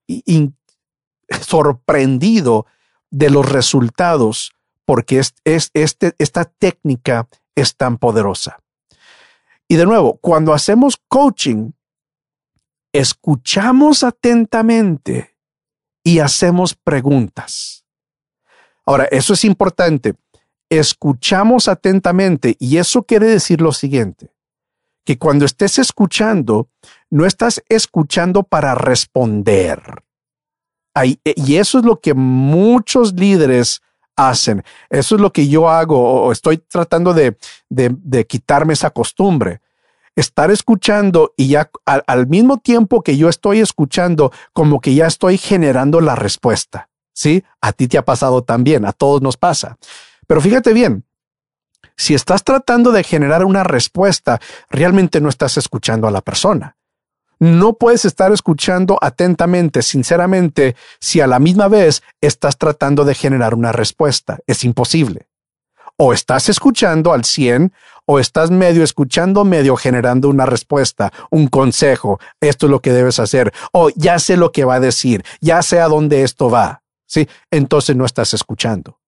Speaker 2: sorprendido de los resultados porque es, este, esta técnica es tan poderosa. Y de nuevo, cuando hacemos coaching, escuchamos atentamente y hacemos preguntas. Ahora, eso es importante. Escuchamos atentamente y eso quiere decir lo siguiente, que cuando estés escuchando, no estás escuchando para responder. y eso es lo que muchos líderes hacen. Eso es lo que yo hago o estoy tratando de, de, quitarme esa costumbre. Estar escuchando y ya al, al, mismo tiempo que yo estoy escuchando, como que ya estoy generando la respuesta. Sí, a ti te ha pasado también, a todos nos pasa. Pero fíjate bien, si estás tratando de generar una respuesta, realmente no estás escuchando a la persona. No puedes estar escuchando atentamente, sinceramente, si a la misma vez estás tratando de generar una respuesta. Es imposible. O estás escuchando al 100 o estás medio escuchando, medio generando una respuesta, un consejo. Esto es lo que debes hacer. O ya sé lo que va a decir, ya sé a dónde esto va. ¿Sí? Entonces no estás escuchando.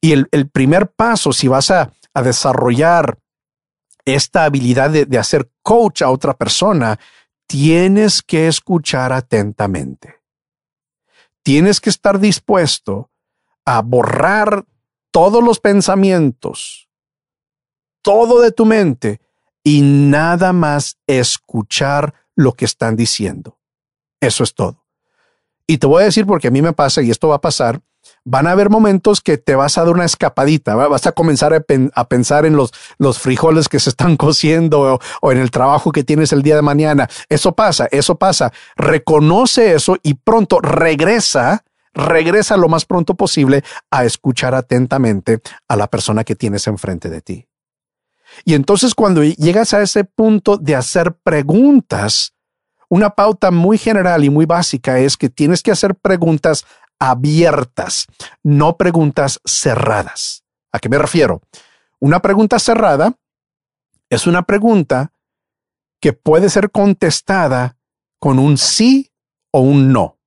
Speaker 2: Y el, primer paso, si vas a, desarrollar esta habilidad de hacer coach a otra persona, tienes que escuchar atentamente. Tienes que estar dispuesto a borrar todos los pensamientos, todo de tu mente y nada más escuchar lo que están diciendo. Eso es todo. Y te voy a decir porque a mí me pasa y esto va a pasar van a haber momentos que te vas a dar una escapadita, vas a comenzar a, pensar en los, frijoles que se están cociendo o, en el trabajo que tienes el día de mañana. Eso pasa, eso pasa. Reconoce eso y pronto regresa, regresa lo más pronto posible a escuchar atentamente a la persona que tienes enfrente de ti. Y entonces cuando llegas a ese punto de hacer preguntas, una pauta muy general y muy básica es que tienes que hacer preguntas abiertas, no preguntas cerradas. ¿A qué me refiero? Una pregunta cerrada es una pregunta que puede ser contestada con un sí o un no.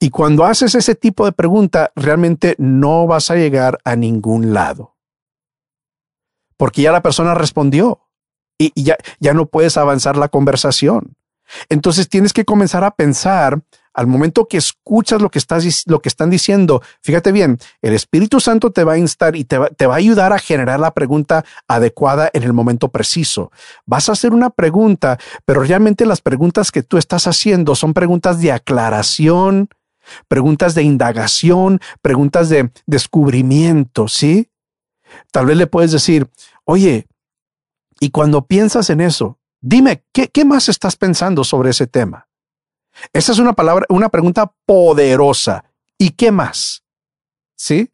Speaker 2: Y cuando haces ese tipo de pregunta, realmente no vas a llegar a ningún lado. Porque ya la persona respondió y, ya, ya no puedes avanzar la conversación. Entonces tienes que comenzar a pensar al momento que escuchas lo que, lo que están diciendo, fíjate bien, el Espíritu Santo te va a instar y te va, te va a ayudar a generar la pregunta adecuada en el momento preciso. Vas a hacer una pregunta, pero realmente las preguntas que tú estás haciendo son preguntas de aclaración, preguntas de indagación, preguntas de descubrimiento, ¿sí? Tal vez le puedes decir, oye, y cuando piensas en eso, dime, ¿qué, qué más estás pensando sobre ese tema? Esa es una palabra, una pregunta poderosa. ¿Y qué más? ¿Sí?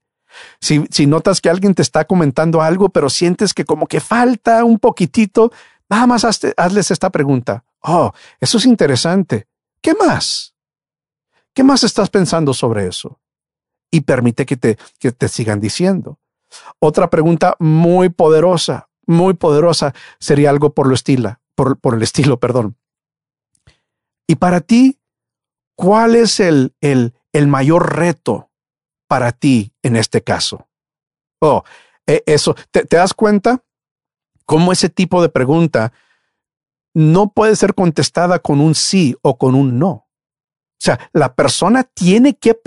Speaker 2: Si, si notas que alguien te está comentando algo, pero sientes que como que falta un poquitito, nada más hazles esta pregunta. Oh, eso es interesante. ¿Qué más? ¿Qué más estás pensando sobre eso? Y permite que te, que te sigan diciendo. Otra pregunta muy poderosa, muy poderosa sería algo por lo por, por el estilo, perdón. Y para ti, ¿cuál es el, el, el mayor reto para ti en este caso? Oh, e, eso, ¿te, ¿te das cuenta cómo ese tipo de pregunta no puede ser contestada con un sí o con un no? O sea, la persona tiene que,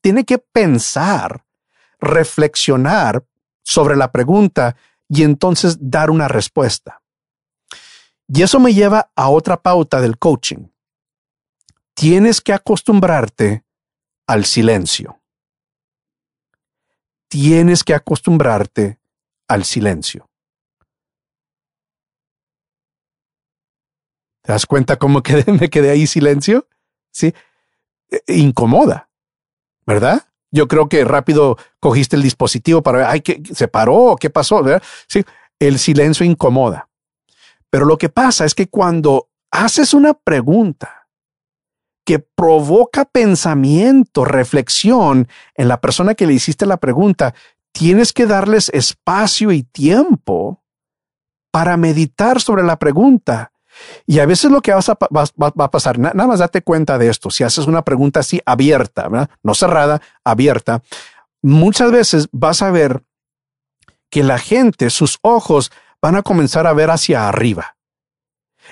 Speaker 2: tiene que pensar, reflexionar sobre la pregunta y entonces dar una respuesta. Y eso me lleva a otra pauta del coaching tienes que acostumbrarte al silencio. Tienes que acostumbrarte al silencio. ¿Te das cuenta cómo me quedé ahí silencio? Sí. E, incomoda, ¿verdad? Yo creo que rápido cogiste el dispositivo para ver, ay, ¿qué, se paró, ¿qué pasó? Sí, el silencio incomoda. Pero lo que pasa es que cuando haces una pregunta, que provoca pensamiento, reflexión en la persona que le hiciste la pregunta, tienes que darles espacio y tiempo para meditar sobre la pregunta. Y a veces lo que vas a, va, a pasar, nada más date cuenta de esto, si haces una pregunta así abierta, no cerrada, abierta, muchas veces vas a ver que la gente, sus ojos van a comenzar a ver hacia arriba.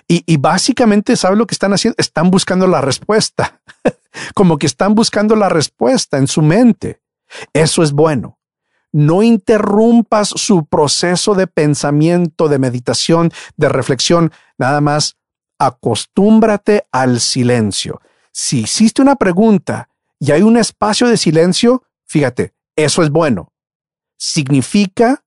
Speaker 2: Y, básicamente, ¿sabe lo que están haciendo? Están buscando la respuesta, como que están buscando la respuesta en su mente. Eso es bueno. No interrumpas su proceso de pensamiento, de meditación, de reflexión. Nada más acostúmbrate al silencio. Si hiciste una pregunta y hay un espacio de silencio, fíjate, eso es bueno. Significa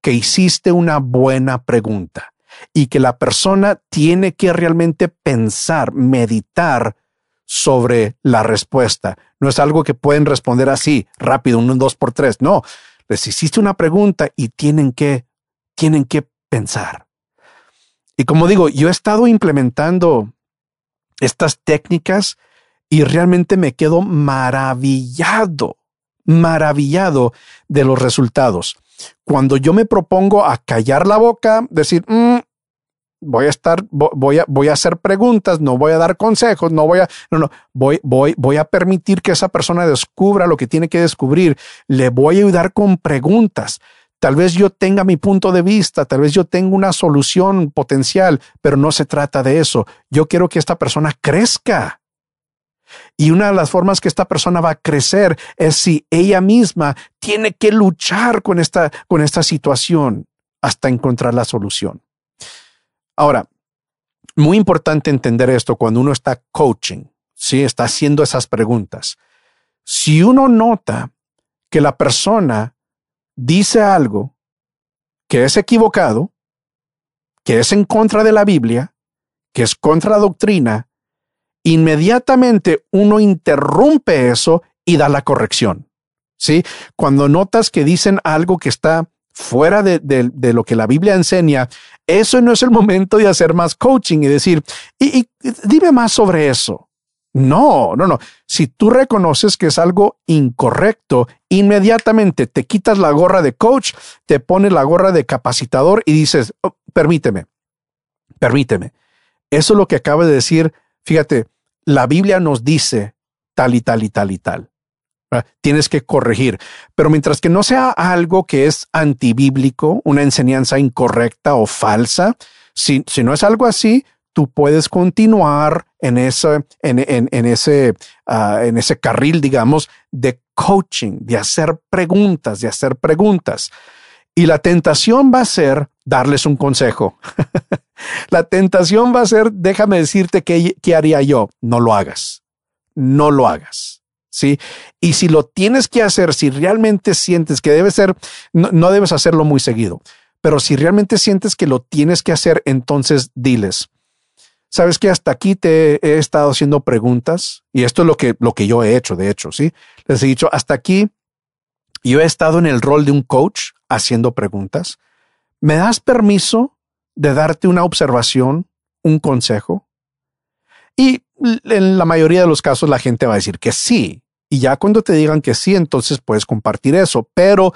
Speaker 2: que hiciste una buena pregunta y que la persona tiene que realmente pensar, meditar sobre la respuesta. No es algo que pueden responder así, rápido, un dos por tres. No, les hiciste una pregunta y tienen que, tienen que pensar. Y como digo, yo he estado implementando estas técnicas y realmente me quedo maravillado, maravillado de los resultados. Cuando yo me propongo a callar la boca, decir, mm, voy a estar, voy a, voy a hacer preguntas, no voy a dar consejos, no voy a, no, no, voy, voy, voy a permitir que esa persona descubra lo que tiene que descubrir. Le voy a ayudar con preguntas. Tal vez yo tenga mi punto de vista, tal vez yo tenga una solución potencial, pero no se trata de eso. Yo quiero que esta persona crezca. Y una de las formas que esta persona va a crecer es si ella misma tiene que luchar con esta, con esta situación hasta encontrar la solución. Ahora, muy importante entender esto cuando uno está coaching, si está haciendo esas preguntas. Si uno nota que la persona dice algo que es equivocado, que es en contra de la Biblia, que es contra la doctrina, inmediatamente uno interrumpe eso y da la corrección. ¿Sí? Cuando notas que dicen algo que está fuera de, lo que la Biblia enseña, eso no es el momento de hacer más coaching y decir, y, dime más sobre eso. No, no, no. Si tú reconoces que es algo incorrecto, inmediatamente te quitas la gorra de coach, te pones la gorra de capacitador y dices, oh, permíteme, permíteme. Eso es lo que acaba de decir. Fíjate, la Biblia nos dice tal y tal y tal y tal. Tienes que corregir. Pero mientras que no sea algo que es antibíblico, una enseñanza incorrecta o falsa, si, si no es algo así, tú puedes continuar en ese, en, ese, ah, en ese carril, digamos, de coaching, de hacer preguntas, de hacer preguntas. Y la tentación va a ser darles un consejo. la tentación va a ser, déjame decirte qué, qué haría yo. No lo hagas. No lo hagas. ¿sí? Y si lo tienes que hacer, si realmente sientes que debe ser, no, debes hacerlo muy seguido, pero si realmente sientes que lo tienes que hacer, entonces diles. Sabes que hasta aquí te he estado haciendo preguntas y esto es lo que, lo que yo he hecho, de hecho, ¿sí? Les he dicho, hasta aquí yo he estado en el rol de un coach haciendo preguntas. ¿Me das permiso de darte una observación, un consejo? Y en la mayoría de los casos la gente va a decir que sí, y ya cuando te digan que sí, entonces puedes compartir eso, pero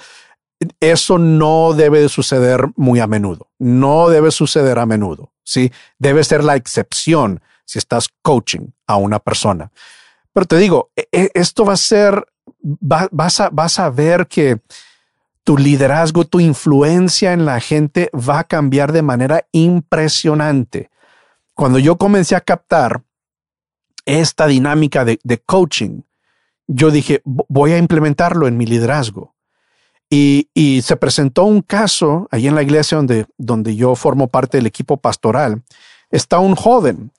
Speaker 2: eso no debe de suceder muy a menudo. No debe suceder a menudo. Sí, debe ser la excepción si estás coaching a una persona. Pero te digo, e, e, esto va a ser, vas, a, vas a ver que tu liderazgo, tu influencia en la gente va a cambiar de manera impresionante. Cuando yo comencé a captar esta dinámica de, coaching, yo dije, voy a implementarlo en mi liderazgo. Y, se presentó un caso ahí en la iglesia donde, donde yo formo parte del equipo pastoral. Está un joven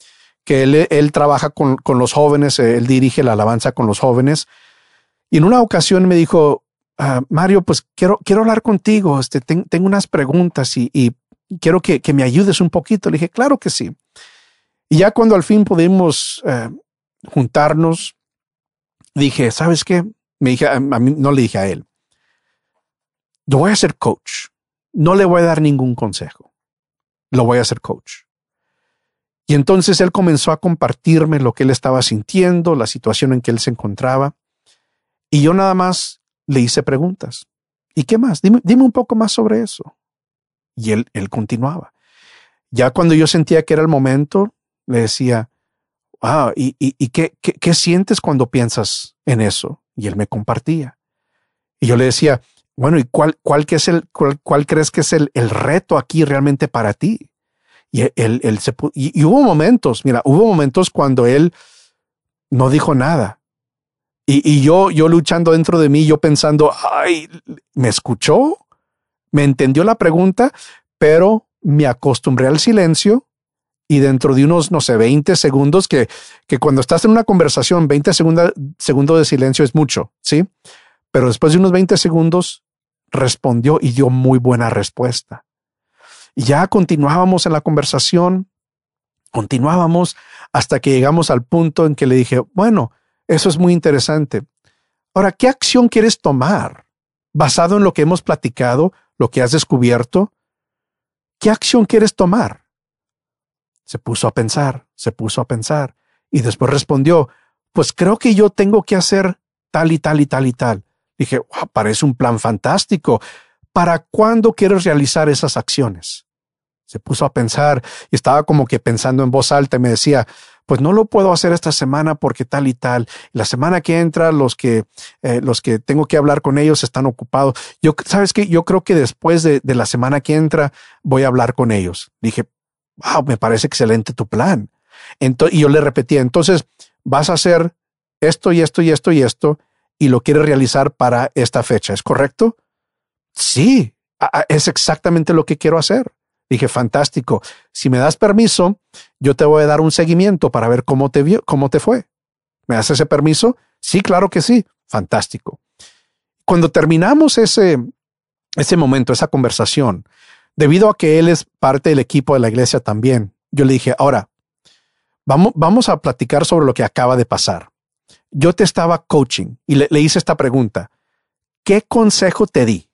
Speaker 2: que él, trabaja con, los jóvenes, él dirige la alabanza con los jóvenes. Y en una ocasión me dijo, ah, Mario, pues quiero, quiero hablar contigo, este, tengo unas preguntas y, quiero que, me ayudes un poquito. Le dije, claro que sí. Y ya cuando al fin pudimos eh, juntarnos, dije, ¿sabes qué? Me dije, a mí no le dije a él, yo voy a ser coach. No le voy a dar ningún consejo. Lo voy a hacer coach. Y entonces él comenzó a compartirme lo que él estaba sintiendo, la situación en que él se encontraba. Y yo nada más le hice preguntas. ¿Y qué más? Dime, dime un poco más sobre eso. Y él, él continuaba. Ya cuando yo sentía que era el momento, le decía, ah, ¿y, y, qué, qué, sientes cuando piensas en eso? Y él me compartía. Y yo le decía, bueno, ¿y cuál, cuál, que es el, cuál, crees que es el, el, reto aquí realmente para ti? Y él, él se, y, hubo momentos, mira, hubo momentos cuando él no dijo nada. Y, yo, yo luchando dentro de mí, yo pensando, ay, ¿me escuchó? ¿Me entendió la pregunta? Pero me acostumbré al silencio y dentro de unos, no sé, 20 segundos, que, que cuando estás en una conversación, 20 segundos de silencio es mucho, ¿sí? Pero después de unos 20 segundos, respondió y dio muy buena respuesta. Y ya continuábamos en la conversación, continuábamos hasta que llegamos al punto en que le dije, bueno, eso es muy interesante. Ahora, ¿qué acción quieres tomar basado en lo que hemos platicado, lo que has descubierto? ¿Qué acción quieres tomar? Se puso a pensar, se puso a pensar y después respondió, pues creo que yo tengo que hacer tal y tal y tal y tal. Dije, parece un plan fantástico. ¿Para cuándo quieres realizar esas acciones? Se puso a pensar y estaba como que pensando en voz alta y me decía, pues no lo puedo hacer esta semana porque tal y tal. La semana que entra, los que, eh, los que tengo que hablar con ellos están ocupados. Yo, sabes que yo creo que después de, de, la semana que entra voy a hablar con ellos. Dije, wow, me parece excelente tu plan. Entonces, y yo le repetía, entonces vas a hacer esto y esto y esto y esto y lo quieres realizar para esta fecha. ¿Es correcto? Sí, es exactamente lo que quiero hacer. Dije, fantástico. Si me das permiso, yo te voy a dar un seguimiento para ver cómo te vio, cómo te fue. ¿Me das ese permiso? Sí, claro que sí. Fantástico. Cuando terminamos ese, ese momento, esa conversación, debido a que él es parte del equipo de la iglesia también, yo le dije, ahora, vamos, vamos a platicar sobre lo que acaba de pasar. Yo te estaba coaching y le, le hice esta pregunta. ¿Qué consejo te di?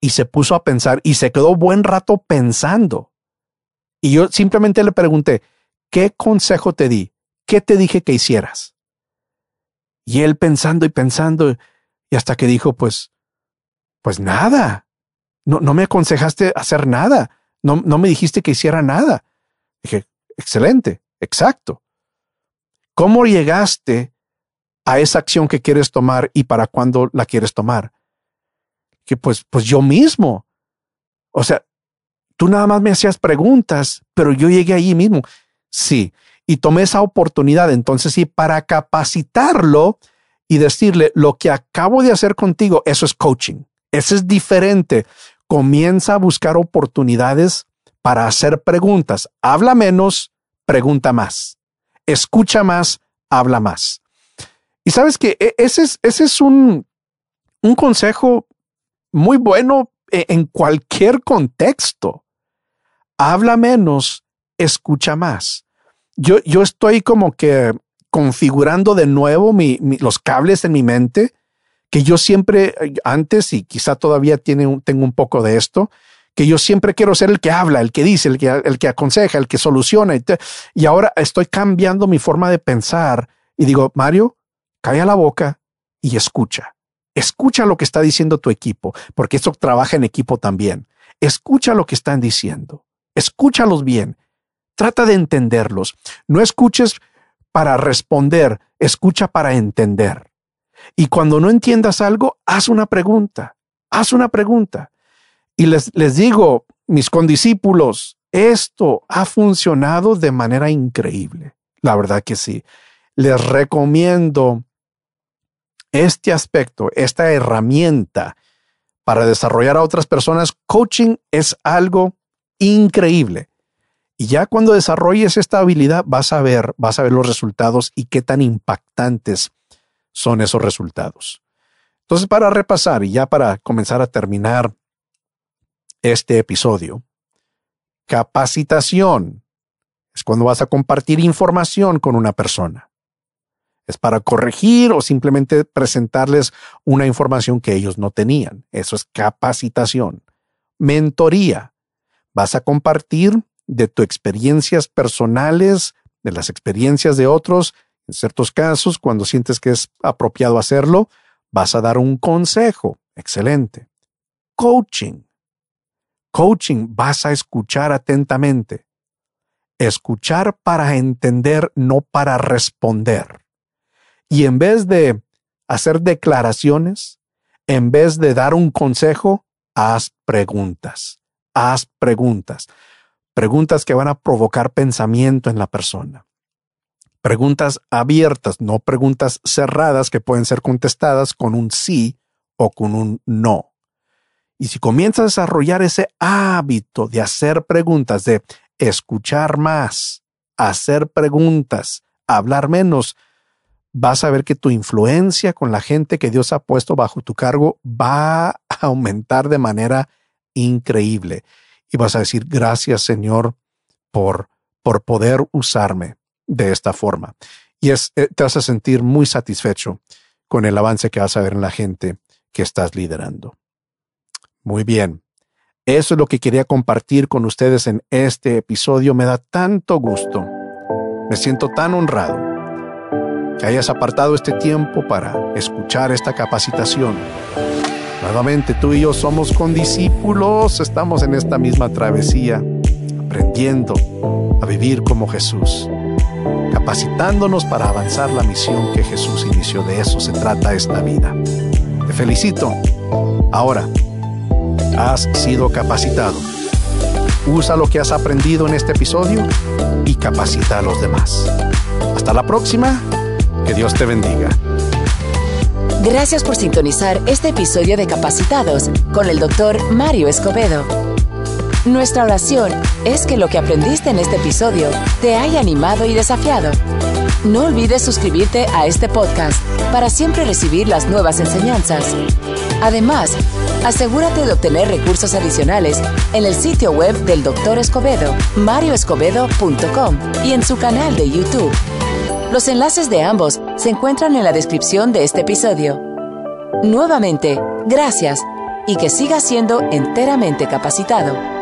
Speaker 2: y se puso a pensar y se quedó buen rato pensando. Y yo simplemente le pregunté, ¿qué consejo te di? ¿Qué te dije que hicieras? Y él pensando y pensando y hasta que dijo, pues, pues nada. No, no me aconsejaste hacer nada. No, no me dijiste que hiciera nada. Dije, excelente, exacto. ¿Cómo llegaste a esa acción que quieres tomar y para cuándo la quieres tomar? que pues, pues yo mismo. O sea, tú nada más me hacías preguntas, pero yo llegué allí mismo. Sí, y tomé esa oportunidad entonces sí para capacitarlo y decirle lo que acabo de hacer contigo, eso es coaching. Eso es diferente. Comienza a buscar oportunidades para hacer preguntas. Habla menos, pregunta más. Escucha más, habla más. Y sabes que e, ese es, ese es un, un consejo muy bueno e, en cualquier contexto. Habla menos, escucha más. Yo, yo estoy como que configurando de nuevo los cables en mi mente, que yo siempre, antes y quizá todavía tiene tengo un poco de esto, que yo siempre quiero ser el que habla, el que dice, el que, el que aconseja, el que soluciona. Y, y ahora estoy cambiando mi forma de pensar y digo, Mario, calla la boca y escucha. Escucha lo que está diciendo tu equipo, porque esto trabaja en equipo también. Escucha lo que están diciendo. Escúchalos bien. Trata de entenderlos. No escuches para responder, escucha para entender. Y cuando no entiendas algo, haz una pregunta. Haz una pregunta. Y les, les digo, mis condiscípulos, esto ha funcionado de manera increíble. La verdad que sí. Les recomiendo este aspecto, esta herramienta para desarrollar a otras personas, coaching es algo increíble. Y ya cuando desarrolles esta habilidad, vas a ver, vas a ver los resultados y qué tan impactantes son esos resultados. Entonces, para repasar y ya para comenzar a terminar este episodio, capacitación es cuando vas a compartir información con una persona. ¿Es para corregir o simplemente presentarles una información que ellos no tenían? Eso es capacitación. Mentoría. Vas a compartir de tus experiencias personales, de las experiencias de otros. En ciertos casos, cuando sientes que es apropiado hacerlo, vas a dar un consejo. Excelente. Coaching. Coaching, vas a escuchar atentamente. Escuchar para entender, no para responder. Y en vez de hacer declaraciones, en vez de dar un consejo, haz preguntas. Haz preguntas. Preguntas que van a provocar pensamiento en la persona. Preguntas abiertas, no preguntas cerradas que pueden ser contestadas con un sí o con un no. Y si comienzas a desarrollar ese hábito de hacer preguntas, de escuchar más, hacer preguntas, hablar menos, vas a ver que tu influencia con la gente que Dios ha puesto bajo tu cargo va a aumentar de manera increíble. Y vas a decir, gracias Señor por, por poder usarme de esta forma. Y eh, te vas a sentir muy satisfecho con el avance que vas a ver en la gente que estás liderando. Muy bien. Eso es lo que quería compartir con ustedes en este episodio. Me da tanto gusto. Me siento tan honrado que hayas apartado este tiempo para escuchar esta capacitación. Nuevamente tú y yo somos condiscípulos, estamos en esta misma travesía, aprendiendo a vivir como Jesús, capacitándonos para avanzar la misión que Jesús inició. De eso se trata esta vida. Te felicito. Ahora, has sido capacitado. Usa lo que has aprendido en este episodio y capacita a los demás. Hasta la próxima que Dios te bendiga.
Speaker 1: Gracias por sintonizar este episodio de Capacitados con el doctor Mario Escobedo. Nuestra oración es que lo que aprendiste en este episodio te haya animado y desafiado. No olvides suscribirte a este podcast para siempre recibir las nuevas enseñanzas. Además, asegúrate de obtener recursos adicionales en el sitio web del Dr. Escobedo, marioescobedo.com y en su canal de YouTube. Los enlaces de ambos se encuentran en la descripción de este episodio. Nuevamente, gracias y que siga siendo enteramente capacitado.